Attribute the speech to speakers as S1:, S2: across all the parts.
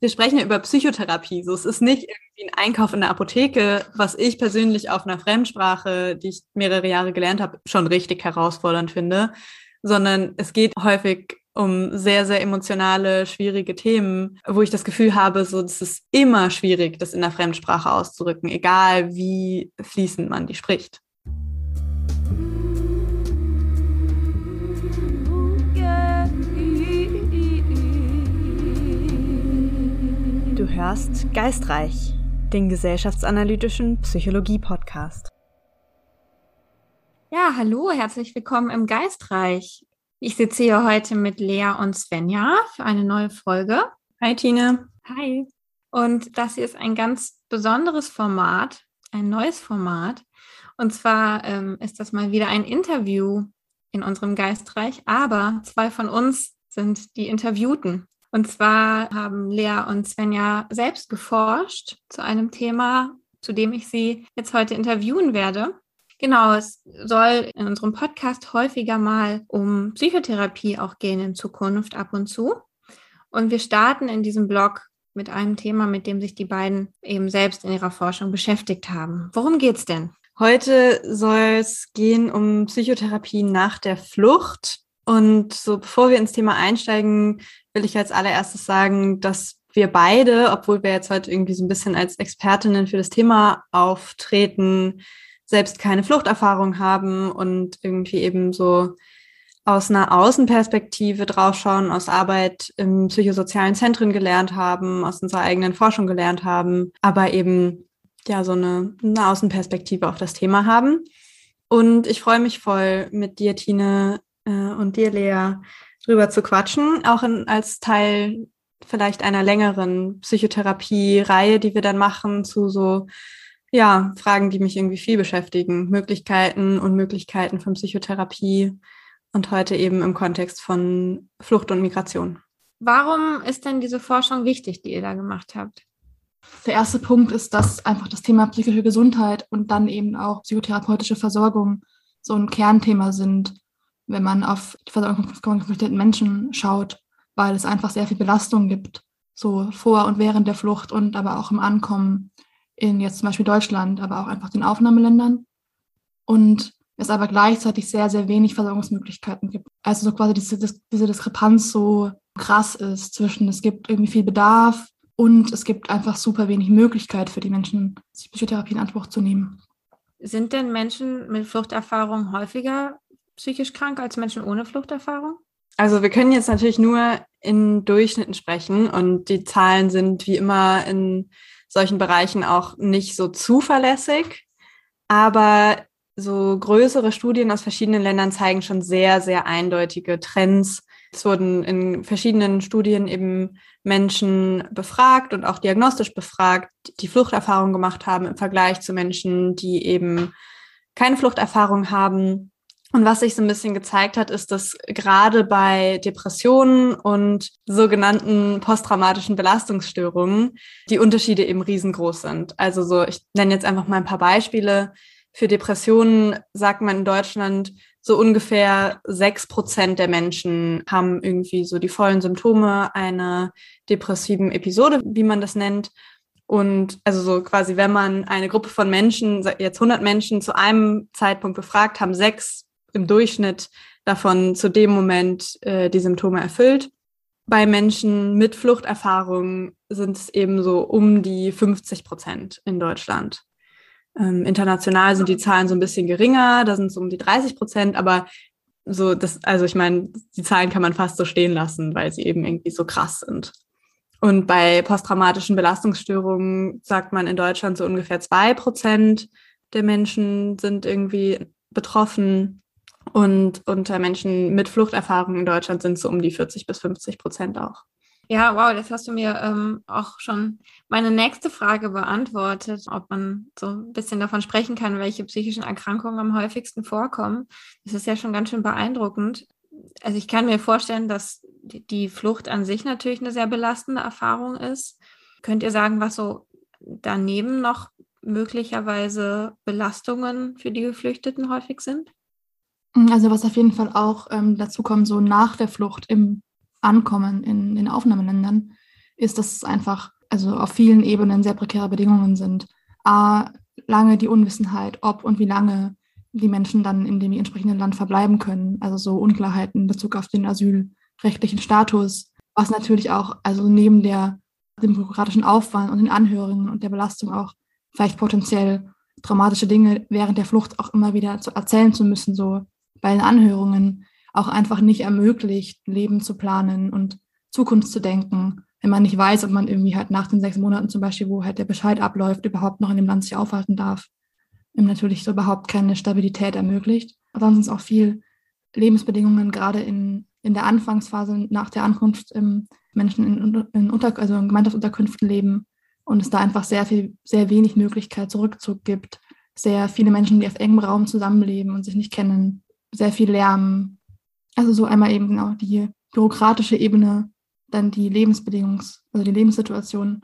S1: wir sprechen ja über Psychotherapie. So, es ist nicht irgendwie ein Einkauf in der Apotheke, was ich persönlich auf einer Fremdsprache, die ich mehrere Jahre gelernt habe, schon richtig herausfordernd finde, sondern es geht häufig um sehr, sehr emotionale, schwierige Themen, wo ich das Gefühl habe, so, es ist immer schwierig, das in der Fremdsprache auszudrücken, egal wie fließend man die spricht. Du hörst Geistreich, den gesellschaftsanalytischen Psychologie-Podcast.
S2: Ja, hallo, herzlich willkommen im Geistreich. Ich sitze hier heute mit Lea und Svenja für eine neue Folge.
S1: Hi, Tine.
S2: Hi. Und das hier ist ein ganz besonderes Format, ein neues Format. Und zwar ähm, ist das mal wieder ein Interview in unserem Geistreich, aber zwei von uns sind die Interviewten. Und zwar haben Lea und Svenja selbst geforscht zu einem Thema, zu dem ich sie jetzt heute interviewen werde. Genau, es soll in unserem Podcast häufiger mal um Psychotherapie auch gehen in Zukunft ab und zu. Und wir starten in diesem Blog mit einem Thema, mit dem sich die beiden eben selbst in ihrer Forschung beschäftigt haben. Worum geht's denn?
S1: Heute soll es gehen um Psychotherapie nach der Flucht. Und so bevor wir ins Thema einsteigen, will ich als allererstes sagen, dass wir beide, obwohl wir jetzt heute irgendwie so ein bisschen als Expertinnen für das Thema auftreten, selbst keine Fluchterfahrung haben und irgendwie eben so aus einer Außenperspektive draufschauen, aus Arbeit im psychosozialen Zentren gelernt haben, aus unserer eigenen Forschung gelernt haben, aber eben ja so eine, eine Außenperspektive auf das Thema haben. Und ich freue mich voll mit dir, Tine, äh, und dir, Lea, drüber zu quatschen, auch in, als Teil vielleicht einer längeren Psychotherapie-Reihe, die wir dann machen zu so ja, Fragen, die mich irgendwie viel beschäftigen, Möglichkeiten und Möglichkeiten von Psychotherapie und heute eben im Kontext von Flucht und Migration.
S2: Warum ist denn diese Forschung wichtig, die ihr da gemacht habt?
S3: Der erste Punkt ist, dass einfach das Thema psychische Gesundheit und dann eben auch psychotherapeutische Versorgung so ein Kernthema sind wenn man auf die Versorgung von konfliktierten Menschen schaut, weil es einfach sehr viel Belastung gibt, so vor und während der Flucht und aber auch im Ankommen in jetzt zum Beispiel Deutschland, aber auch einfach den Aufnahmeländern. Und es aber gleichzeitig sehr, sehr wenig Versorgungsmöglichkeiten gibt. Also so quasi diese, diese Diskrepanz so krass ist zwischen es gibt irgendwie viel Bedarf und es gibt einfach super wenig Möglichkeit für die Menschen, sich Psychotherapie in Anspruch zu nehmen.
S2: Sind denn Menschen mit Fluchterfahrung häufiger psychisch krank als Menschen ohne Fluchterfahrung?
S1: Also wir können jetzt natürlich nur in Durchschnitten sprechen und die Zahlen sind wie immer in solchen Bereichen auch nicht so zuverlässig. Aber so größere Studien aus verschiedenen Ländern zeigen schon sehr, sehr eindeutige Trends. Es wurden in verschiedenen Studien eben Menschen befragt und auch diagnostisch befragt, die Fluchterfahrung gemacht haben im Vergleich zu Menschen, die eben keine Fluchterfahrung haben. Und was sich so ein bisschen gezeigt hat, ist, dass gerade bei Depressionen und sogenannten posttraumatischen Belastungsstörungen die Unterschiede eben riesengroß sind. Also so, ich nenne jetzt einfach mal ein paar Beispiele. Für Depressionen sagt man in Deutschland, so ungefähr sechs Prozent der Menschen haben irgendwie so die vollen Symptome einer depressiven Episode, wie man das nennt. Und also so quasi, wenn man eine Gruppe von Menschen, jetzt 100 Menschen zu einem Zeitpunkt befragt, haben sechs im Durchschnitt davon zu dem Moment äh, die Symptome erfüllt. Bei Menschen mit Fluchterfahrung sind es eben so um die 50 Prozent in Deutschland. Ähm, international sind die Zahlen so ein bisschen geringer, da sind es um die 30 Prozent, aber so das, also ich meine, die Zahlen kann man fast so stehen lassen, weil sie eben irgendwie so krass sind. Und bei posttraumatischen Belastungsstörungen sagt man in Deutschland so ungefähr zwei Prozent der Menschen sind irgendwie betroffen. Und unter Menschen mit Fluchterfahrung in Deutschland sind es so um die 40 bis 50 Prozent auch.
S2: Ja, wow, das hast du mir ähm, auch schon meine nächste Frage beantwortet, ob man so ein bisschen davon sprechen kann, welche psychischen Erkrankungen am häufigsten vorkommen. Das ist ja schon ganz schön beeindruckend. Also ich kann mir vorstellen, dass die Flucht an sich natürlich eine sehr belastende Erfahrung ist. Könnt ihr sagen, was so daneben noch möglicherweise Belastungen für die Geflüchteten häufig sind?
S3: Also was auf jeden Fall auch ähm, dazu kommt, so nach der Flucht im Ankommen in den Aufnahmeländern, ist, dass es einfach also auf vielen Ebenen sehr prekäre Bedingungen sind. A, lange die Unwissenheit, ob und wie lange die Menschen dann in dem entsprechenden Land verbleiben können. Also so Unklarheiten in Bezug auf den asylrechtlichen Status, was natürlich auch, also neben der, dem bürokratischen Aufwand und den Anhörungen und der Belastung auch vielleicht potenziell traumatische Dinge während der Flucht auch immer wieder zu erzählen zu müssen, so bei den Anhörungen auch einfach nicht ermöglicht, Leben zu planen und Zukunft zu denken, wenn man nicht weiß, ob man irgendwie halt nach den sechs Monaten zum Beispiel, wo halt der Bescheid abläuft, überhaupt noch in dem Land sich aufhalten darf. Natürlich so überhaupt keine Stabilität ermöglicht. Ansonsten auch viel Lebensbedingungen, gerade in, in der Anfangsphase nach der Ankunft Menschen in, in, Unter also in Gemeinschaftsunterkünften leben und es da einfach sehr viel, sehr wenig Möglichkeit zur Rückzug gibt. Sehr viele Menschen, die auf engem Raum zusammenleben und sich nicht kennen. Sehr viel Lärm. Also so einmal eben genau die bürokratische Ebene, dann die Lebensbedingungs-, also die Lebenssituation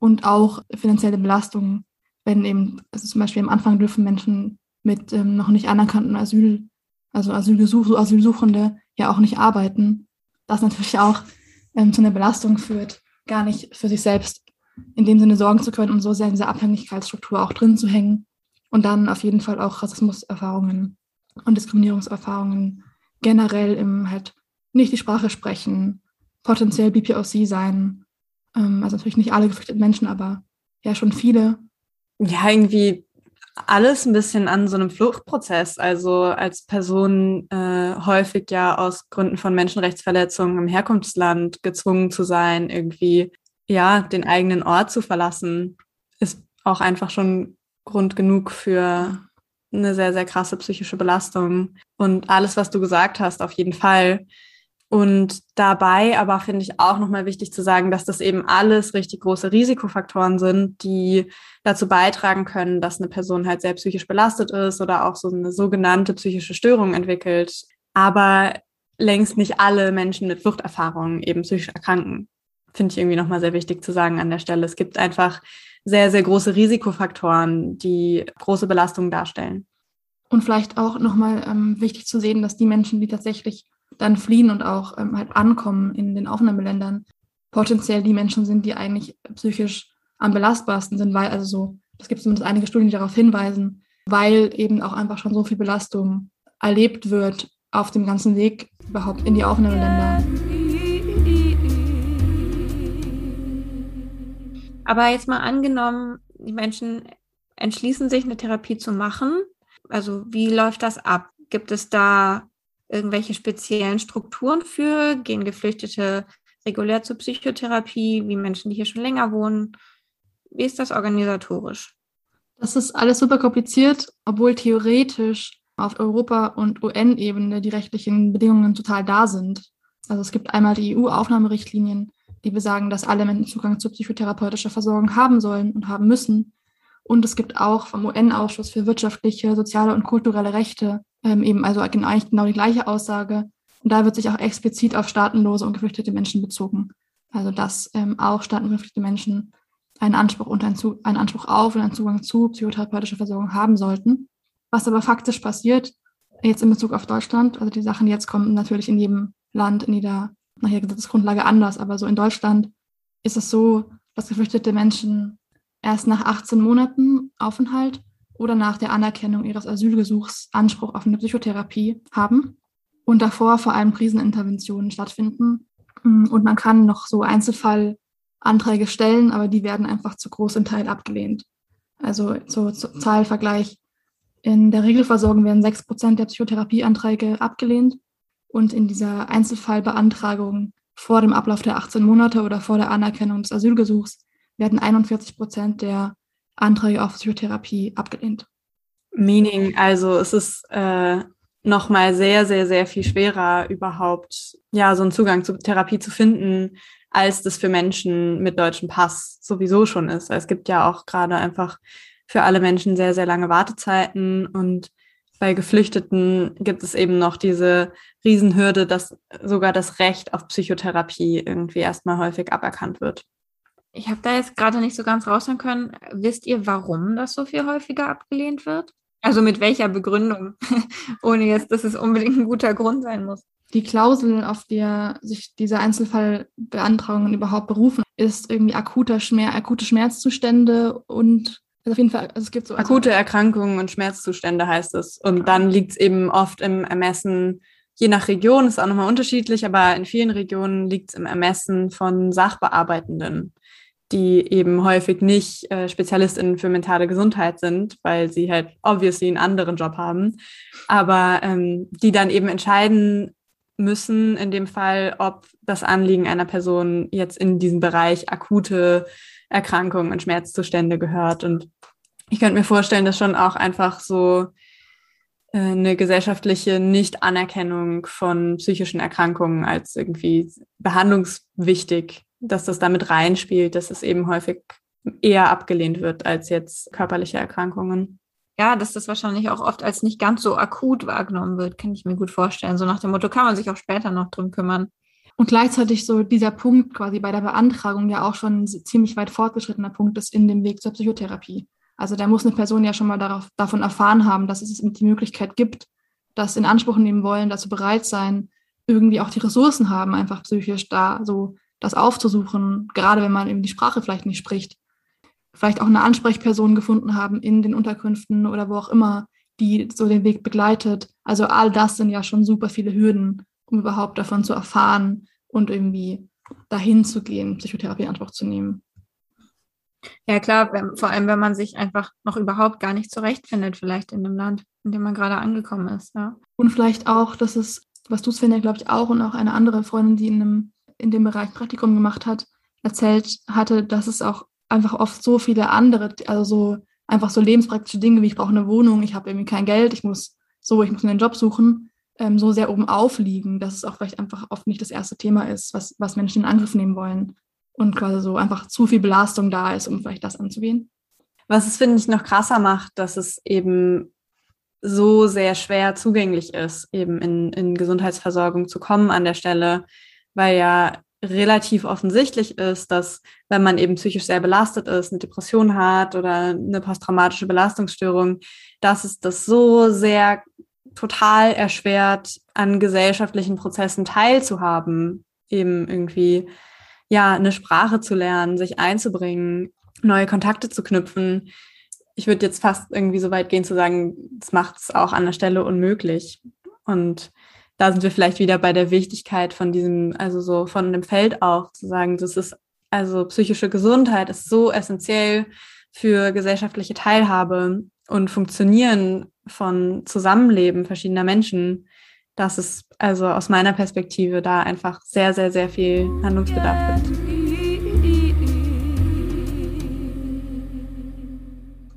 S3: und auch finanzielle Belastungen, wenn eben, also zum Beispiel am Anfang dürfen Menschen mit ähm, noch nicht anerkannten Asyl, also Asylgesuch, Asylsuchende ja auch nicht arbeiten, das natürlich auch ähm, zu einer Belastung führt, gar nicht für sich selbst in dem Sinne sorgen zu können und so sehr in dieser Abhängigkeitsstruktur auch drin zu hängen. Und dann auf jeden Fall auch Rassismuserfahrungen und Diskriminierungserfahrungen generell im halt nicht die Sprache sprechen, potenziell BPOC sein. Ähm, also natürlich nicht alle geflüchteten Menschen, aber ja schon viele.
S1: Ja, irgendwie alles ein bisschen an so einem Fluchtprozess. Also als Person äh, häufig ja aus Gründen von Menschenrechtsverletzungen im Herkunftsland gezwungen zu sein, irgendwie ja den eigenen Ort zu verlassen, ist auch einfach schon Grund genug für eine sehr, sehr krasse psychische Belastung. Und alles, was du gesagt hast, auf jeden Fall. Und dabei aber finde ich auch nochmal wichtig zu sagen, dass das eben alles richtig große Risikofaktoren sind, die dazu beitragen können, dass eine Person halt sehr psychisch belastet ist oder auch so eine sogenannte psychische Störung entwickelt. Aber längst nicht alle Menschen mit Fluchterfahrungen eben psychisch erkranken. Finde ich irgendwie nochmal sehr wichtig zu sagen an der Stelle. Es gibt einfach sehr, sehr große Risikofaktoren, die große Belastungen darstellen.
S3: Und vielleicht auch nochmal ähm, wichtig zu sehen, dass die Menschen, die tatsächlich dann fliehen und auch ähm, halt ankommen in den Aufnahmeländern, potenziell die Menschen sind, die eigentlich psychisch am belastbarsten sind, weil also so, es gibt zumindest einige Studien, die darauf hinweisen, weil eben auch einfach schon so viel Belastung erlebt wird auf dem ganzen Weg überhaupt in die Aufnahmeländer.
S2: Aber jetzt mal angenommen, die Menschen entschließen sich, eine Therapie zu machen. Also wie läuft das ab? Gibt es da irgendwelche speziellen Strukturen für? Gehen Geflüchtete regulär zur Psychotherapie, wie Menschen, die hier schon länger wohnen? Wie ist das organisatorisch?
S3: Das ist alles super kompliziert, obwohl theoretisch auf Europa- und UN-Ebene die rechtlichen Bedingungen total da sind. Also es gibt einmal die EU-Aufnahmerichtlinien, die besagen, dass alle Menschen Zugang zu psychotherapeutischer Versorgung haben sollen und haben müssen. Und es gibt auch vom UN-Ausschuss für wirtschaftliche, soziale und kulturelle Rechte ähm, eben also eigentlich genau die gleiche Aussage. Und da wird sich auch explizit auf staatenlose und geflüchtete Menschen bezogen. Also dass ähm, auch staatenbeflüchtete Menschen einen Anspruch und einen, einen Anspruch auf und einen Zugang zu psychotherapeutischer Versorgung haben sollten. Was aber faktisch passiert, jetzt in Bezug auf Deutschland, also die Sachen jetzt kommen natürlich in jedem Land, in jeder, nach jeder Gesetzesgrundlage anders, aber so in Deutschland ist es so, dass geflüchtete Menschen erst nach 18 Monaten Aufenthalt oder nach der Anerkennung ihres Asylgesuchs Anspruch auf eine Psychotherapie haben und davor vor allem Kriseninterventionen stattfinden. Mm, und man kann noch so Einzelfallanträge stellen, aber die werden einfach zu großen Teil abgelehnt. Also so, so Zahlvergleich. In der Regelversorgung werden sechs Prozent der Psychotherapieanträge abgelehnt und in dieser Einzelfallbeantragung vor dem Ablauf der 18 Monate oder vor der Anerkennung des Asylgesuchs werden 41 Prozent der Anträge auf Psychotherapie abgelehnt.
S1: Meaning, also es ist äh, nochmal sehr, sehr, sehr viel schwerer, überhaupt ja so einen Zugang zur Therapie zu finden, als das für Menschen mit deutschem Pass sowieso schon ist. Es gibt ja auch gerade einfach für alle Menschen sehr, sehr lange Wartezeiten und bei Geflüchteten gibt es eben noch diese Riesenhürde, dass sogar das Recht auf Psychotherapie irgendwie erstmal häufig aberkannt wird.
S2: Ich habe da jetzt gerade nicht so ganz raushören können. Wisst ihr, warum das so viel häufiger abgelehnt wird? Also mit welcher Begründung? Ohne jetzt, dass es unbedingt ein guter Grund sein muss.
S3: die Klausel, auf der sich diese Einzelfallbeantragungen überhaupt berufen, ist irgendwie akuter Schmerz, akute Schmerzzustände und also auf jeden Fall, also es gibt so.
S1: Akute Erkrankungen und Schmerzzustände heißt es. Und dann liegt es eben oft im Ermessen, je nach Region ist auch nochmal unterschiedlich, aber in vielen Regionen liegt es im Ermessen von Sachbearbeitenden, die eben häufig nicht äh, SpezialistInnen für mentale Gesundheit sind, weil sie halt obviously einen anderen Job haben, aber ähm, die dann eben entscheiden müssen in dem Fall, ob das Anliegen einer Person jetzt in diesen Bereich akute Erkrankungen und Schmerzzustände gehört. Und ich könnte mir vorstellen, dass schon auch einfach so äh, eine gesellschaftliche Nichtanerkennung von psychischen Erkrankungen als irgendwie behandlungswichtig, dass das damit reinspielt, dass es eben häufig eher abgelehnt wird als jetzt körperliche Erkrankungen.
S2: Ja, dass das wahrscheinlich auch oft als nicht ganz so akut wahrgenommen wird, kann ich mir gut vorstellen. So nach dem Motto, kann man sich auch später noch drum kümmern.
S3: Und gleichzeitig so dieser Punkt quasi bei der Beantragung ja auch schon ein ziemlich weit fortgeschrittener Punkt ist in dem Weg zur Psychotherapie. Also da muss eine Person ja schon mal darauf, davon erfahren haben, dass es die Möglichkeit gibt, das in Anspruch nehmen wollen, dazu bereit sein, irgendwie auch die Ressourcen haben, einfach psychisch da so das aufzusuchen, gerade wenn man eben die Sprache vielleicht nicht spricht. Vielleicht auch eine Ansprechperson gefunden haben in den Unterkünften oder wo auch immer, die so den Weg begleitet. Also all das sind ja schon super viele Hürden, um überhaupt davon zu erfahren und irgendwie dahin zu gehen, Psychotherapie in Anspruch zu nehmen.
S2: Ja, klar, wenn, vor allem, wenn man sich einfach noch überhaupt gar nicht zurechtfindet, vielleicht in dem Land, in dem man gerade angekommen ist. Ja.
S3: Und vielleicht auch, dass es, was du, Sven, ja, glaube ich, auch und auch eine andere Freundin, die in, einem, in dem Bereich Praktikum gemacht hat, erzählt hatte, dass es auch einfach oft so viele andere, also so einfach so lebenspraktische Dinge, wie ich brauche eine Wohnung, ich habe irgendwie kein Geld, ich muss so, ich muss einen Job suchen, ähm, so sehr oben aufliegen, dass es auch vielleicht einfach oft nicht das erste Thema ist, was, was Menschen in Angriff nehmen wollen und quasi so einfach zu viel Belastung da ist, um vielleicht das anzugehen.
S1: Was es, finde ich, noch krasser macht, dass es eben so sehr schwer zugänglich ist, eben in, in Gesundheitsversorgung zu kommen an der Stelle, weil ja relativ offensichtlich ist, dass wenn man eben psychisch sehr belastet ist, eine Depression hat oder eine posttraumatische Belastungsstörung, dass es das so sehr total erschwert, an gesellschaftlichen Prozessen teilzuhaben, eben irgendwie, ja, eine Sprache zu lernen, sich einzubringen, neue Kontakte zu knüpfen. Ich würde jetzt fast irgendwie so weit gehen zu sagen, das macht es auch an der Stelle unmöglich. Und da sind wir vielleicht wieder bei der Wichtigkeit von diesem, also so von dem Feld auch, zu sagen, das ist, also psychische Gesundheit ist so essentiell für gesellschaftliche Teilhabe und Funktionieren von Zusammenleben verschiedener Menschen, dass es also aus meiner Perspektive da einfach sehr, sehr, sehr viel Handlungsbedarf gibt.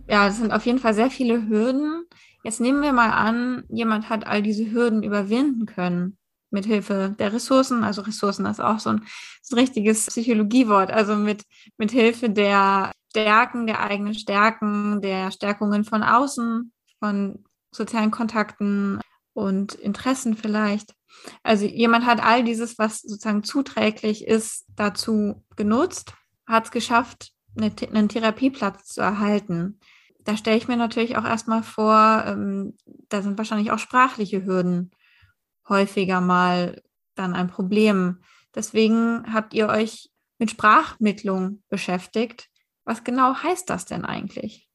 S2: Ja, es sind auf jeden Fall sehr viele Hürden. Jetzt nehmen wir mal an, jemand hat all diese Hürden überwinden können mit Hilfe der Ressourcen. Also Ressourcen ist auch so ein, so ein richtiges Psychologiewort. Also mit, mit Hilfe der Stärken, der eigenen Stärken, der Stärkungen von außen, von sozialen Kontakten und Interessen vielleicht. Also jemand hat all dieses, was sozusagen zuträglich ist, dazu genutzt, hat es geschafft, eine, einen Therapieplatz zu erhalten. Da stelle ich mir natürlich auch erstmal vor, ähm, da sind wahrscheinlich auch sprachliche Hürden häufiger mal dann ein Problem. Deswegen habt ihr euch mit Sprachmittlung beschäftigt. Was genau heißt das denn eigentlich?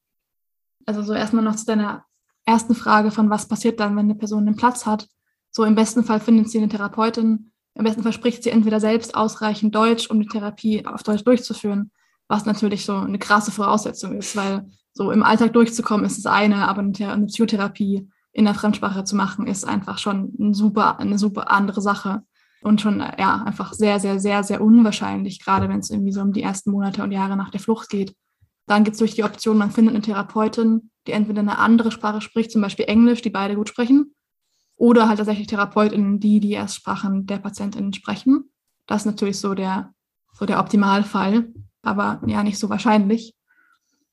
S3: Also so erstmal noch zu deiner ersten Frage von was passiert dann, wenn eine Person einen Platz hat. So im besten Fall findet sie eine Therapeutin. Im besten Fall spricht sie entweder selbst ausreichend Deutsch, um die Therapie auf Deutsch durchzuführen, was natürlich so eine krasse Voraussetzung ist, weil so im Alltag durchzukommen ist das eine, aber eine Psychotherapie in der Fremdsprache zu machen, ist einfach schon ein super, eine super andere Sache und schon ja einfach sehr, sehr, sehr, sehr unwahrscheinlich, gerade wenn es irgendwie so um die ersten Monate und Jahre nach der Flucht geht. Dann gibt es durch die Option, man findet eine Therapeutin, die entweder eine andere Sprache spricht, zum Beispiel Englisch, die beide gut sprechen, oder halt tatsächlich Therapeutinnen, die die Erstsprachen der Patientinnen sprechen. Das ist natürlich so der, so der Optimalfall, aber ja nicht so wahrscheinlich.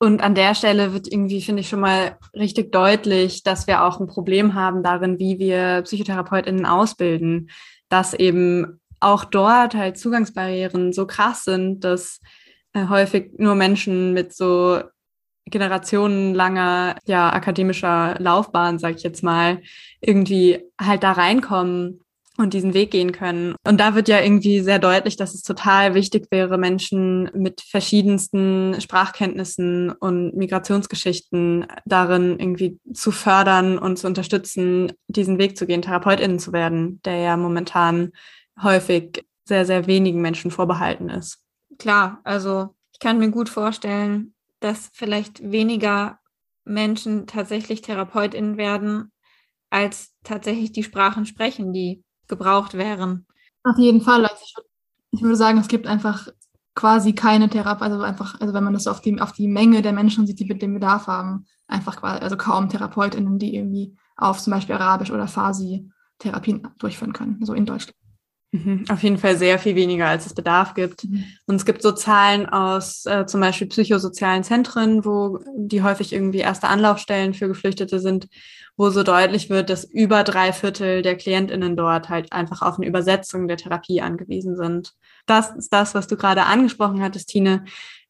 S1: Und an der Stelle wird irgendwie, finde ich, schon mal richtig deutlich, dass wir auch ein Problem haben darin, wie wir PsychotherapeutInnen ausbilden dass eben auch dort halt Zugangsbarrieren so krass sind, dass häufig nur Menschen mit so generationenlanger ja akademischer Laufbahn, sag ich jetzt mal, irgendwie halt da reinkommen und diesen Weg gehen können. Und da wird ja irgendwie sehr deutlich, dass es total wichtig wäre, Menschen mit verschiedensten Sprachkenntnissen und Migrationsgeschichten darin irgendwie zu fördern und zu unterstützen, diesen Weg zu gehen, TherapeutInnen zu werden, der ja momentan häufig sehr, sehr wenigen Menschen vorbehalten ist.
S2: Klar, also ich kann mir gut vorstellen, dass vielleicht weniger Menschen tatsächlich TherapeutInnen werden, als tatsächlich die Sprachen sprechen, die gebraucht wären.
S3: Auf jeden Fall. Also ich, ich würde sagen, es gibt einfach quasi keine Therapie, also einfach, also wenn man das auf die, auf die Menge der Menschen sieht, die mit dem Bedarf haben, einfach quasi, also kaum TherapeutInnen, die irgendwie auf zum Beispiel Arabisch oder Farsi Therapien durchführen können, so in Deutschland.
S1: Mhm, auf jeden Fall sehr viel weniger, als es Bedarf gibt. Mhm. Und es gibt so Zahlen aus äh, zum Beispiel psychosozialen Zentren, wo die häufig irgendwie erste Anlaufstellen für Geflüchtete sind, wo so deutlich wird, dass über drei Viertel der KlientInnen dort halt einfach auf eine Übersetzung der Therapie angewiesen sind. Das ist das, was du gerade angesprochen hattest, Tine,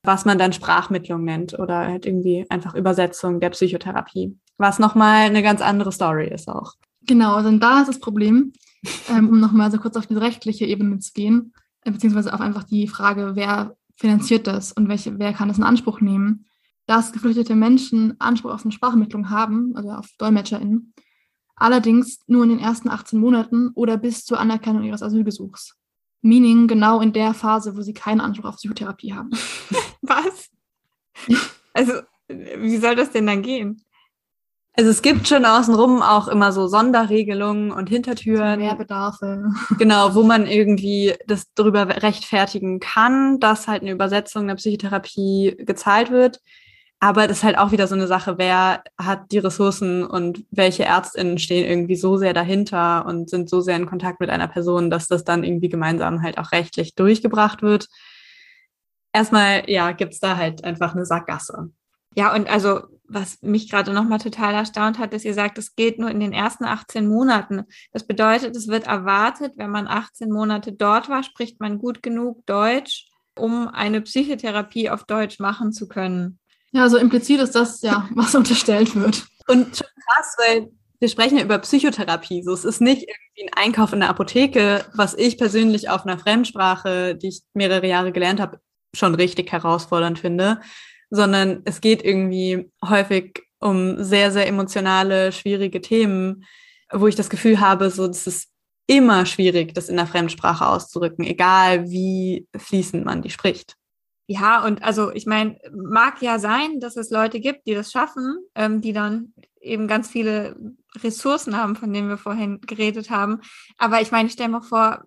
S1: was man dann Sprachmittlung nennt oder halt irgendwie einfach Übersetzung der Psychotherapie. Was nochmal eine ganz andere Story ist auch.
S3: Genau, also da ist das Problem, ähm, um nochmal so kurz auf diese rechtliche Ebene zu gehen, äh, beziehungsweise auf einfach die Frage, wer finanziert das und welche, wer kann das in Anspruch nehmen dass geflüchtete Menschen Anspruch auf eine Sprachmittlung haben, also auf DolmetscherInnen, allerdings nur in den ersten 18 Monaten oder bis zur Anerkennung ihres Asylgesuchs. Meaning genau in der Phase, wo sie keinen Anspruch auf Psychotherapie haben.
S2: Was? Also, wie soll das denn dann gehen?
S1: Also es gibt schon außenrum auch immer so Sonderregelungen und Hintertüren.
S3: Mehrbedarfe.
S1: Genau, wo man irgendwie das darüber rechtfertigen kann, dass halt eine Übersetzung der Psychotherapie gezahlt wird. Aber das ist halt auch wieder so eine Sache, wer hat die Ressourcen und welche Ärztinnen stehen irgendwie so sehr dahinter und sind so sehr in Kontakt mit einer Person, dass das dann irgendwie gemeinsam halt auch rechtlich durchgebracht wird. Erstmal, ja, gibt's da halt einfach eine Sackgasse.
S2: Ja, und also, was mich gerade nochmal total erstaunt hat, dass ihr sagt, es geht nur in den ersten 18 Monaten. Das bedeutet, es wird erwartet, wenn man 18 Monate dort war, spricht man gut genug Deutsch, um eine Psychotherapie auf Deutsch machen zu können.
S3: Ja, so implizit ist das ja, was unterstellt wird.
S1: Und schon krass, weil wir sprechen ja über Psychotherapie. So, es ist nicht irgendwie ein Einkauf in der Apotheke, was ich persönlich auf einer Fremdsprache, die ich mehrere Jahre gelernt habe, schon richtig herausfordernd finde, sondern es geht irgendwie häufig um sehr, sehr emotionale, schwierige Themen, wo ich das Gefühl habe, so, es ist immer schwierig, das in der Fremdsprache auszudrücken, egal wie fließend man die spricht.
S2: Ja, und also ich meine, mag ja sein, dass es Leute gibt, die das schaffen, ähm, die dann eben ganz viele Ressourcen haben, von denen wir vorhin geredet haben. Aber ich meine, ich stelle mir vor,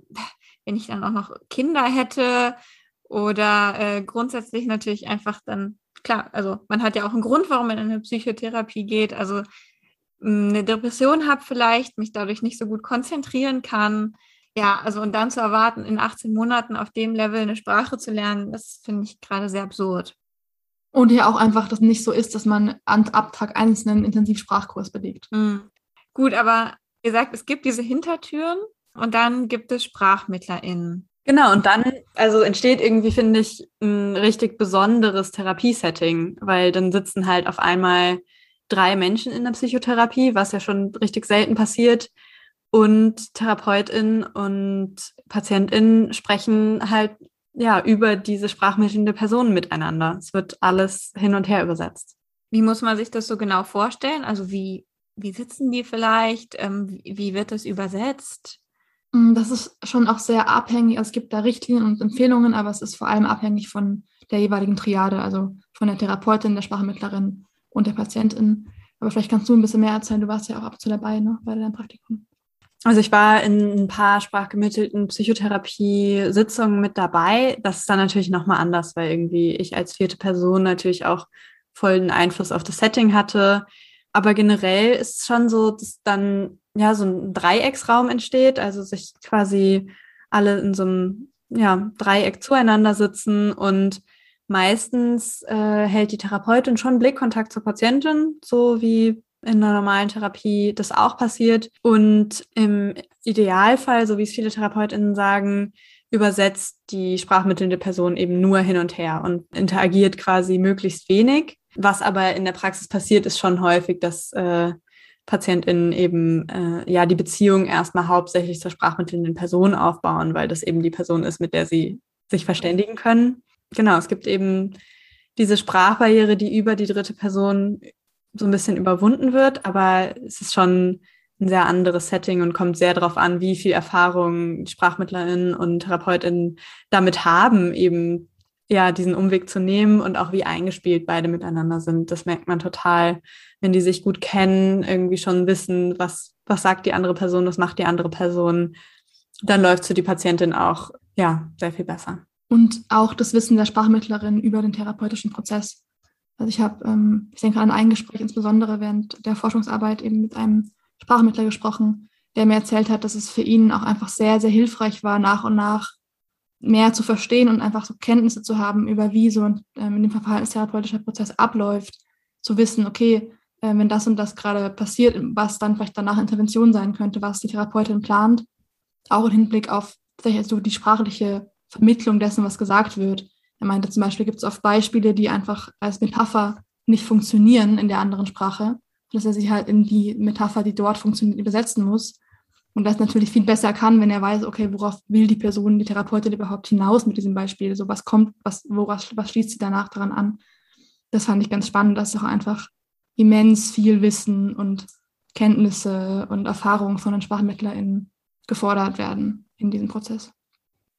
S2: wenn ich dann auch noch Kinder hätte oder äh, grundsätzlich natürlich einfach dann, klar, also man hat ja auch einen Grund, warum man in eine Psychotherapie geht. Also eine Depression habe vielleicht, mich dadurch nicht so gut konzentrieren kann, ja, also und dann zu erwarten, in 18 Monaten auf dem Level eine Sprache zu lernen, das finde ich gerade sehr absurd.
S3: Und ja auch einfach, dass nicht so ist, dass man an, ab Tag 1 einen Intensivsprachkurs belegt.
S2: Mhm. Gut, aber ihr sagt, es gibt diese Hintertüren und dann gibt es SprachmittlerInnen.
S1: Genau, und dann, also entsteht irgendwie, finde ich, ein richtig besonderes Therapiesetting, weil dann sitzen halt auf einmal drei Menschen in der Psychotherapie, was ja schon richtig selten passiert, und Therapeutin und Patientin sprechen halt ja über diese sprachmittelnde Personen miteinander. Es wird alles hin und her übersetzt.
S2: Wie muss man sich das so genau vorstellen? Also wie, wie sitzen die vielleicht? Ähm, wie, wie wird das übersetzt?
S3: Mm, das ist schon auch sehr abhängig. Also es gibt da Richtlinien und Empfehlungen, aber es ist vor allem abhängig von der jeweiligen Triade, also von der Therapeutin, der Sprachmittlerin und der Patientin. Aber vielleicht kannst du ein bisschen mehr erzählen. Du warst ja auch ab und zu dabei ne, bei deinem Praktikum.
S1: Also ich war in ein paar sprachgemittelten Psychotherapie-Sitzungen mit dabei. Das ist dann natürlich nochmal anders, weil irgendwie ich als vierte Person natürlich auch voll den Einfluss auf das Setting hatte. Aber generell ist es schon so, dass dann ja so ein Dreiecksraum entsteht, also sich quasi alle in so einem ja, Dreieck zueinander sitzen und meistens äh, hält die Therapeutin schon Blickkontakt zur Patientin, so wie in einer normalen Therapie das auch passiert. Und im Idealfall, so wie es viele TherapeutInnen sagen, übersetzt die sprachmittelnde Person eben nur hin und her und interagiert quasi möglichst wenig. Was aber in der Praxis passiert, ist schon häufig, dass äh, PatientInnen eben äh, ja die Beziehung erstmal hauptsächlich zur sprachmittelnden Person aufbauen, weil das eben die Person ist, mit der sie sich verständigen können. Genau, es gibt eben diese Sprachbarriere, die über die dritte Person so ein bisschen überwunden wird, aber es ist schon ein sehr anderes Setting und kommt sehr darauf an, wie viel Erfahrung SprachmittlerInnen und TherapeutInnen damit haben, eben ja, diesen Umweg zu nehmen und auch wie eingespielt beide miteinander sind. Das merkt man total, wenn die sich gut kennen, irgendwie schon wissen, was, was sagt die andere Person, was macht die andere Person. Dann läuft für die Patientin auch, ja, sehr viel besser.
S3: Und auch das Wissen der Sprachmittlerin über den therapeutischen Prozess. Also ich habe, ähm, ich denke an ein Gespräch insbesondere während der Forschungsarbeit eben mit einem Sprachmittler gesprochen, der mir erzählt hat, dass es für ihn auch einfach sehr, sehr hilfreich war, nach und nach mehr zu verstehen und einfach so Kenntnisse zu haben über wie so ein, ähm, in dem verhaltenstherapeutischer Prozess abläuft, zu wissen, okay, äh, wenn das und das gerade passiert, was dann vielleicht danach Intervention sein könnte, was die Therapeutin plant, auch im Hinblick auf tatsächlich so die sprachliche Vermittlung dessen, was gesagt wird. Er meinte zum Beispiel, gibt es oft Beispiele, die einfach als Metapher nicht funktionieren in der anderen Sprache, dass er sich halt in die Metapher, die dort funktioniert, übersetzen muss und das natürlich viel besser kann, wenn er weiß, okay, worauf will die Person, die Therapeutin überhaupt hinaus mit diesem Beispiel? So was kommt, was, woraus, was schließt sie danach daran an? Das fand ich ganz spannend, dass auch einfach immens viel Wissen und Kenntnisse und Erfahrungen von den SprachmittlerInnen gefordert werden in diesem Prozess.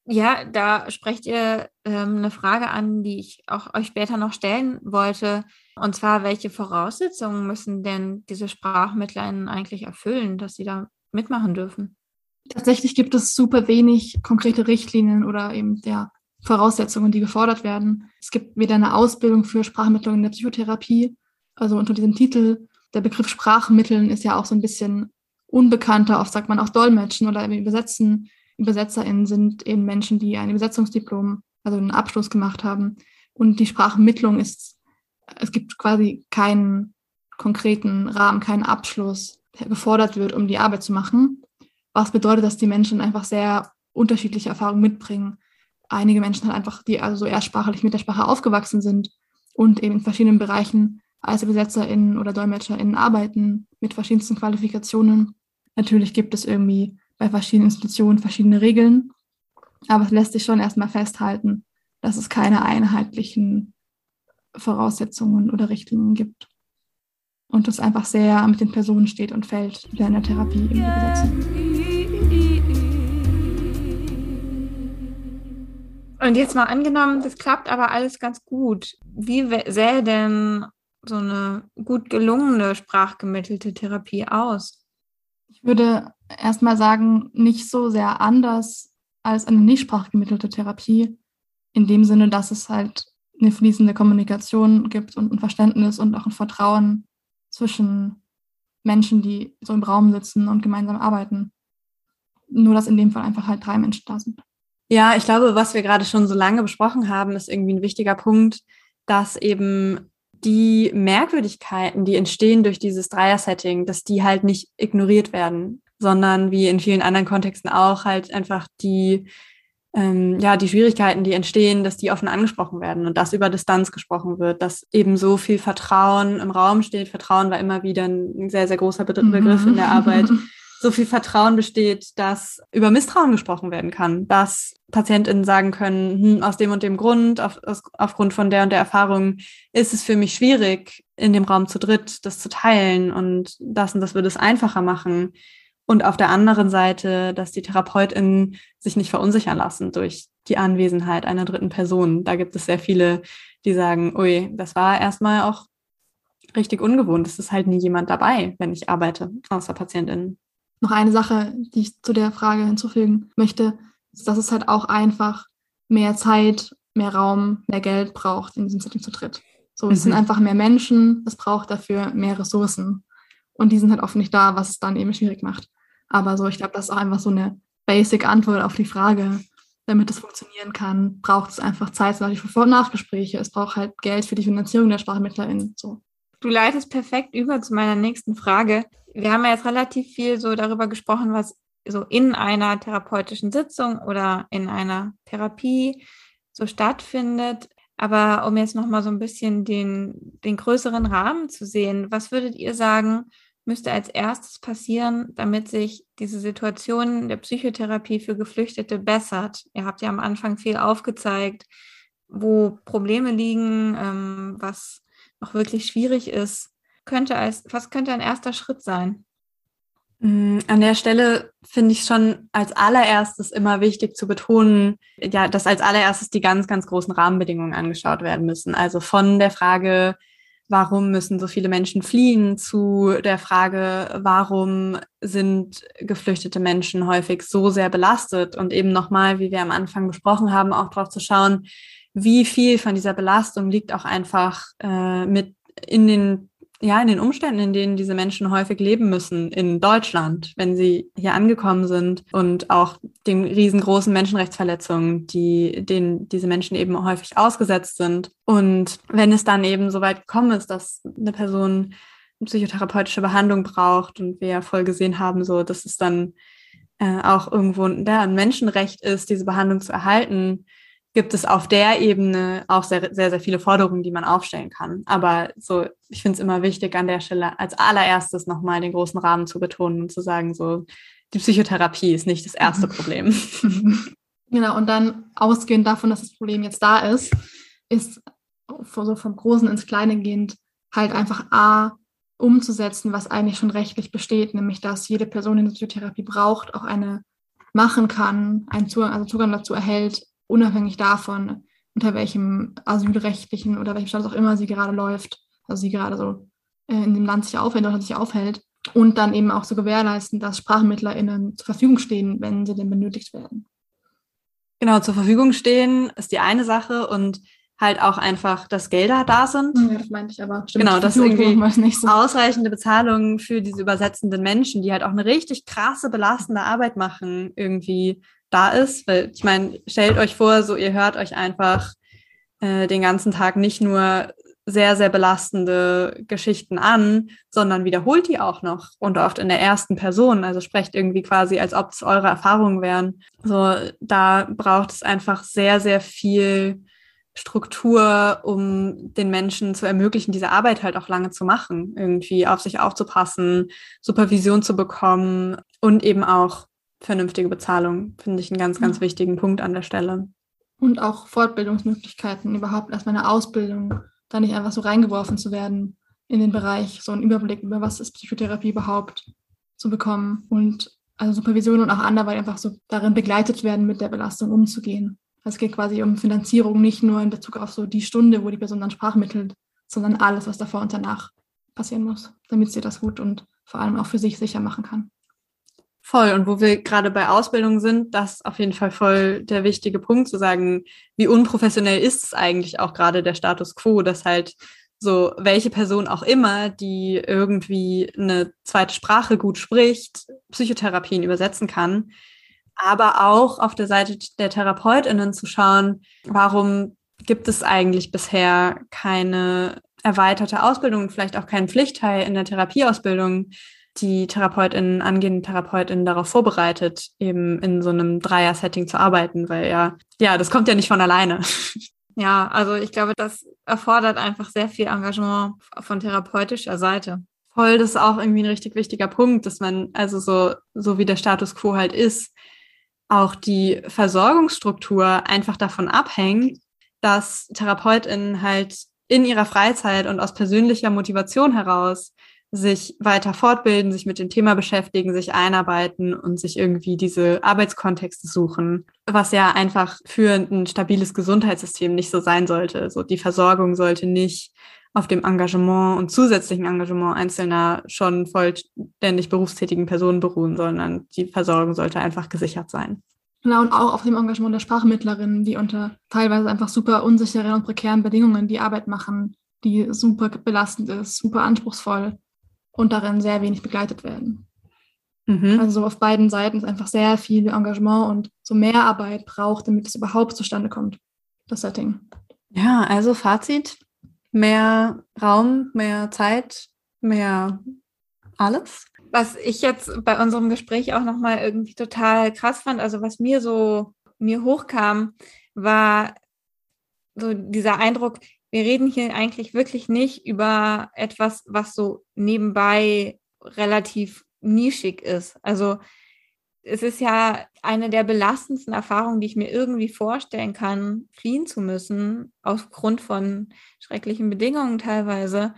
S2: Ja, da sprecht ihr ähm, eine Frage an, die ich auch euch später noch stellen wollte. Und zwar, welche Voraussetzungen müssen denn diese SprachmittlerInnen eigentlich erfüllen, dass sie da mitmachen dürfen?
S3: Tatsächlich gibt es super wenig konkrete Richtlinien oder eben ja, Voraussetzungen, die gefordert werden. Es gibt weder eine Ausbildung für Sprachmittlung in der Psychotherapie, also unter diesem Titel. Der Begriff Sprachmitteln ist ja auch so ein bisschen unbekannter. Oft sagt man auch Dolmetschen oder Übersetzen. ÜbersetzerInnen sind eben Menschen, die ein Übersetzungsdiplom, also einen Abschluss gemacht haben. Und die Sprachmittlung ist, es gibt quasi keinen konkreten Rahmen, keinen Abschluss gefordert wird, um die Arbeit zu machen. Was bedeutet, dass die Menschen einfach sehr unterschiedliche Erfahrungen mitbringen. Einige Menschen halt einfach, die also so erstsprachlich mit der Sprache aufgewachsen sind und eben in verschiedenen Bereichen als UebersetzerInnen oder DolmetscherInnen arbeiten mit verschiedensten Qualifikationen. Natürlich gibt es irgendwie bei verschiedenen Institutionen verschiedene Regeln, aber es lässt sich schon erstmal festhalten, dass es keine einheitlichen Voraussetzungen oder Richtlinien gibt und das einfach sehr mit den Personen steht und fällt, die in der Therapie irgendwie besetzen.
S2: Und jetzt mal angenommen, das klappt aber alles ganz gut. Wie sähe denn so eine gut gelungene sprachgemittelte Therapie aus?
S3: Ich würde erstmal sagen, nicht so sehr anders als eine nicht sprachgemittelte Therapie, in dem Sinne, dass es halt eine fließende Kommunikation gibt und ein Verständnis und auch ein Vertrauen zwischen Menschen, die so im Raum sitzen und gemeinsam arbeiten. Nur, dass in dem Fall einfach halt drei Menschen da sind.
S1: Ja, ich glaube, was wir gerade schon so lange besprochen haben, ist irgendwie ein wichtiger Punkt, dass eben die Merkwürdigkeiten, die entstehen durch dieses Dreier-Setting, dass die halt nicht ignoriert werden, sondern wie in vielen anderen Kontexten auch halt einfach die ähm, ja, die Schwierigkeiten, die entstehen, dass die offen angesprochen werden und dass über Distanz gesprochen wird, dass eben so viel Vertrauen im Raum steht. Vertrauen war immer wieder ein sehr, sehr großer mhm. Begriff in der Arbeit. So viel Vertrauen besteht, dass über Misstrauen gesprochen werden kann, dass PatientInnen sagen können, hm, aus dem und dem Grund, auf, aus, aufgrund von der und der Erfahrung ist es für mich schwierig, in dem Raum zu dritt das zu teilen und das und das würde es einfacher machen. Und auf der anderen Seite, dass die TherapeutInnen sich nicht verunsichern lassen durch die Anwesenheit einer dritten Person. Da gibt es sehr viele, die sagen, ui, das war erstmal auch richtig ungewohnt. Es ist halt nie jemand dabei, wenn ich arbeite, außer PatientInnen.
S3: Noch eine Sache, die ich zu der Frage hinzufügen möchte, ist, dass es halt auch einfach mehr Zeit, mehr Raum, mehr Geld braucht, in diesem Setting zu dritt. So, es mhm. sind einfach mehr Menschen, es braucht dafür mehr Ressourcen. Und die sind halt oft nicht da, was es dann eben schwierig macht. Aber so, ich glaube, das ist auch einfach so eine Basic-Antwort auf die Frage. Damit es funktionieren kann, braucht es einfach Zeit, zum Beispiel für Vor- und Nachgespräche. Es braucht halt Geld für die Finanzierung der SprachmittlerInnen. So.
S2: Du leitest perfekt über zu meiner nächsten Frage. Wir haben ja jetzt relativ viel so darüber gesprochen, was so in einer therapeutischen Sitzung oder in einer Therapie so stattfindet. Aber um jetzt nochmal so ein bisschen den, den größeren Rahmen zu sehen, was würdet ihr sagen, müsste als erstes passieren, damit sich diese Situation der Psychotherapie für Geflüchtete bessert? Ihr habt ja am Anfang viel aufgezeigt, wo Probleme liegen, ähm, was noch wirklich schwierig ist. Könnte als, was könnte ein erster Schritt sein?
S1: Mm, an der Stelle finde ich schon als allererstes immer wichtig zu betonen, ja, dass als allererstes die ganz, ganz großen Rahmenbedingungen angeschaut werden müssen. Also von der Frage, warum müssen so viele Menschen fliehen, zu der Frage, warum sind geflüchtete Menschen häufig so sehr belastet und eben nochmal, wie wir am Anfang besprochen haben, auch darauf zu schauen, wie viel von dieser Belastung liegt auch einfach äh, mit in den ja, in den Umständen, in denen diese Menschen häufig leben müssen in Deutschland, wenn sie hier angekommen sind und auch den riesengroßen Menschenrechtsverletzungen, die, denen diese Menschen eben häufig ausgesetzt sind. Und wenn es dann eben so weit gekommen ist, dass eine Person eine psychotherapeutische Behandlung braucht und wir ja voll gesehen haben, so, dass es dann äh, auch irgendwo ja, ein Menschenrecht ist, diese Behandlung zu erhalten, gibt es auf der Ebene auch sehr, sehr, sehr viele Forderungen, die man aufstellen kann. Aber so, ich finde es immer wichtig, an der Stelle als allererstes nochmal den großen Rahmen zu betonen und zu sagen, so, die Psychotherapie ist nicht das erste mhm. Problem.
S3: Genau, und dann ausgehend davon, dass das Problem jetzt da ist, ist so vom Großen ins Kleine gehend halt einfach A, umzusetzen, was eigentlich schon rechtlich besteht, nämlich dass jede Person, die eine Psychotherapie braucht, auch eine machen kann, einen Zugang, also Zugang dazu erhält, unabhängig davon, unter welchem asylrechtlichen oder welchem Status auch immer sie gerade läuft, also sie gerade so äh, in dem Land sich aufhält oder sich aufhält. Und dann eben auch zu so gewährleisten, dass SprachmittlerInnen zur Verfügung stehen, wenn sie denn benötigt werden.
S1: Genau, zur Verfügung stehen ist die eine Sache und halt auch einfach, dass Gelder da sind.
S3: Ja, das meinte ich aber.
S1: Stimmt, genau, dass irgendwie nicht so. ausreichende Bezahlung für diese übersetzenden Menschen, die halt auch eine richtig krasse, belastende Arbeit machen, irgendwie da ist. Weil ich meine, stellt euch vor, so ihr hört euch einfach äh, den ganzen Tag nicht nur sehr, sehr belastende Geschichten an, sondern wiederholt die auch noch und oft in der ersten Person. Also sprecht irgendwie quasi, als ob es eure Erfahrungen wären. So, da braucht es einfach sehr, sehr viel Struktur, um den Menschen zu ermöglichen, diese Arbeit halt auch lange zu machen, irgendwie auf sich aufzupassen, Supervision zu bekommen und eben auch vernünftige Bezahlung, finde ich einen ganz, ganz ja. wichtigen Punkt an der Stelle.
S3: Und auch Fortbildungsmöglichkeiten, überhaupt erstmal eine Ausbildung, da nicht einfach so reingeworfen zu werden in den Bereich, so einen Überblick über was ist Psychotherapie überhaupt zu bekommen und also Supervision und auch anderweitig einfach so darin begleitet werden, mit der Belastung umzugehen. Also es geht quasi um Finanzierung, nicht nur in Bezug auf so die Stunde, wo die Person dann sprachmittelt, sondern alles, was davor und danach passieren muss, damit sie das gut und vor allem auch für sich sicher machen kann.
S1: Voll. Und wo wir gerade bei Ausbildung sind, das ist auf jeden Fall voll der wichtige Punkt, zu sagen, wie unprofessionell ist es eigentlich auch gerade der Status quo, dass halt so welche Person auch immer, die irgendwie eine zweite Sprache gut spricht, Psychotherapien übersetzen kann, aber auch auf der Seite der Therapeutinnen zu schauen, warum gibt es eigentlich bisher keine erweiterte Ausbildung, vielleicht auch keinen Pflichtteil in der Therapieausbildung, die Therapeutinnen, angehenden Therapeutinnen darauf vorbereitet, eben in so einem Dreier-Setting zu arbeiten, weil ja, ja, das kommt ja nicht von alleine.
S2: Ja, also ich glaube, das erfordert einfach sehr viel Engagement von therapeutischer Seite.
S1: Voll, das ist auch irgendwie ein richtig wichtiger Punkt, dass man, also so, so wie der Status quo halt ist, auch die Versorgungsstruktur einfach davon abhängt, dass TherapeutInnen halt in ihrer Freizeit und aus persönlicher Motivation heraus sich weiter fortbilden, sich mit dem Thema beschäftigen, sich einarbeiten und sich irgendwie diese Arbeitskontexte suchen, was ja einfach für ein stabiles Gesundheitssystem nicht so sein sollte. So die Versorgung sollte nicht auf dem Engagement und zusätzlichen Engagement einzelner schon vollständig berufstätigen Personen beruhen, sondern die Versorgung sollte einfach gesichert sein.
S3: Genau, und auch auf dem Engagement der Sprachmittlerinnen, die unter teilweise einfach super unsicheren und prekären Bedingungen die Arbeit machen, die super belastend ist, super anspruchsvoll und darin sehr wenig begleitet werden. Mhm. Also auf beiden Seiten ist einfach sehr viel Engagement und so mehr Arbeit braucht, damit es überhaupt zustande kommt, das Setting.
S1: Ja, also Fazit, mehr Raum, mehr Zeit, mehr alles.
S2: Was ich jetzt bei unserem Gespräch auch nochmal irgendwie total krass fand, also was mir so mir hochkam, war so dieser Eindruck, wir reden hier eigentlich wirklich nicht über etwas, was so nebenbei relativ nischig ist. Also es ist ja eine der belastendsten Erfahrungen, die ich mir irgendwie vorstellen kann, fliehen zu müssen, aufgrund von schrecklichen Bedingungen teilweise.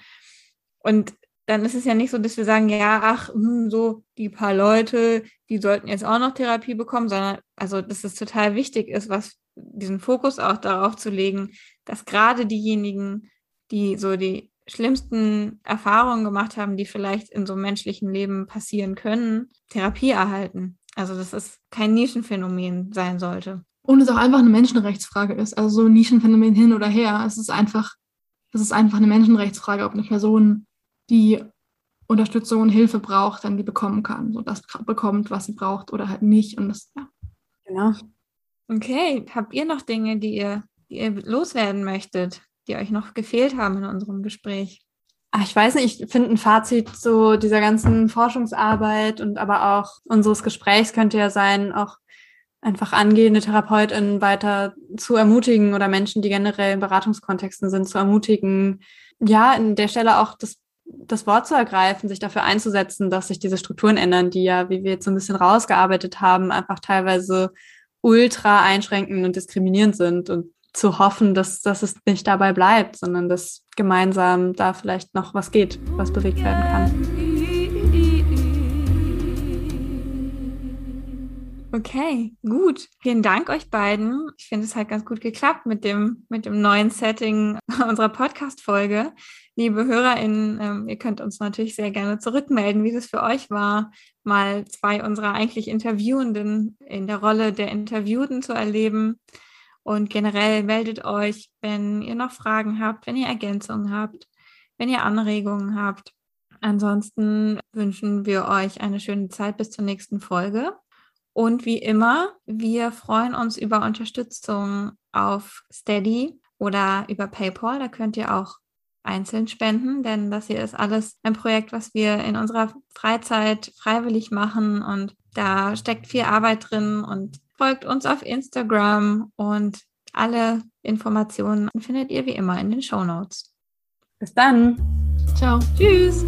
S2: Und dann ist es ja nicht so, dass wir sagen, ja, ach, hm, so die paar Leute, die sollten jetzt auch noch Therapie bekommen, sondern also, dass es total wichtig ist, was diesen Fokus auch darauf zu legen, dass gerade diejenigen, die so die schlimmsten Erfahrungen gemacht haben, die vielleicht in so einem menschlichen Leben passieren können, Therapie erhalten. Also dass es kein Nischenphänomen sein sollte.
S3: Und es auch einfach eine Menschenrechtsfrage ist. Also so ein Nischenphänomen hin oder her. Es ist einfach, es ist einfach eine Menschenrechtsfrage, ob eine Person, die Unterstützung und Hilfe braucht, dann die bekommen kann. So das bekommt, was sie braucht oder halt nicht. Und das, ja.
S2: Genau. Okay, habt ihr noch Dinge, die ihr, die ihr loswerden möchtet, die euch noch gefehlt haben in unserem Gespräch?
S1: Ach, ich weiß nicht, ich finde ein Fazit so dieser ganzen Forschungsarbeit und aber auch unseres Gesprächs könnte ja sein, auch einfach angehende TherapeutInnen weiter zu ermutigen oder Menschen, die generell in Beratungskontexten sind, zu ermutigen, ja, an der Stelle auch das, das Wort zu ergreifen, sich dafür einzusetzen, dass sich diese Strukturen ändern, die ja, wie wir jetzt so ein bisschen rausgearbeitet haben, einfach teilweise ultra einschränkend und diskriminierend sind und zu hoffen, dass, dass es nicht dabei bleibt, sondern dass gemeinsam da vielleicht noch was geht, was bewegt werden kann.
S2: Okay, gut. Vielen Dank euch beiden. Ich finde, es hat ganz gut geklappt mit dem, mit dem neuen Setting unserer Podcast-Folge. Liebe HörerInnen, ähm, ihr könnt uns natürlich sehr gerne zurückmelden, wie das für euch war, mal zwei unserer eigentlich Interviewenden in der Rolle der Interviewten zu erleben. Und generell meldet euch, wenn ihr noch Fragen habt, wenn ihr Ergänzungen habt, wenn ihr Anregungen habt. Ansonsten wünschen wir euch eine schöne Zeit bis zur nächsten Folge. Und wie immer, wir freuen uns über Unterstützung auf Steady oder über PayPal. Da könnt ihr auch einzeln spenden, denn das hier ist alles ein Projekt, was wir in unserer Freizeit freiwillig machen und da steckt viel Arbeit drin und folgt uns auf Instagram und alle Informationen findet ihr wie immer in den Show Notes.
S1: Bis dann.
S2: Ciao. Tschüss.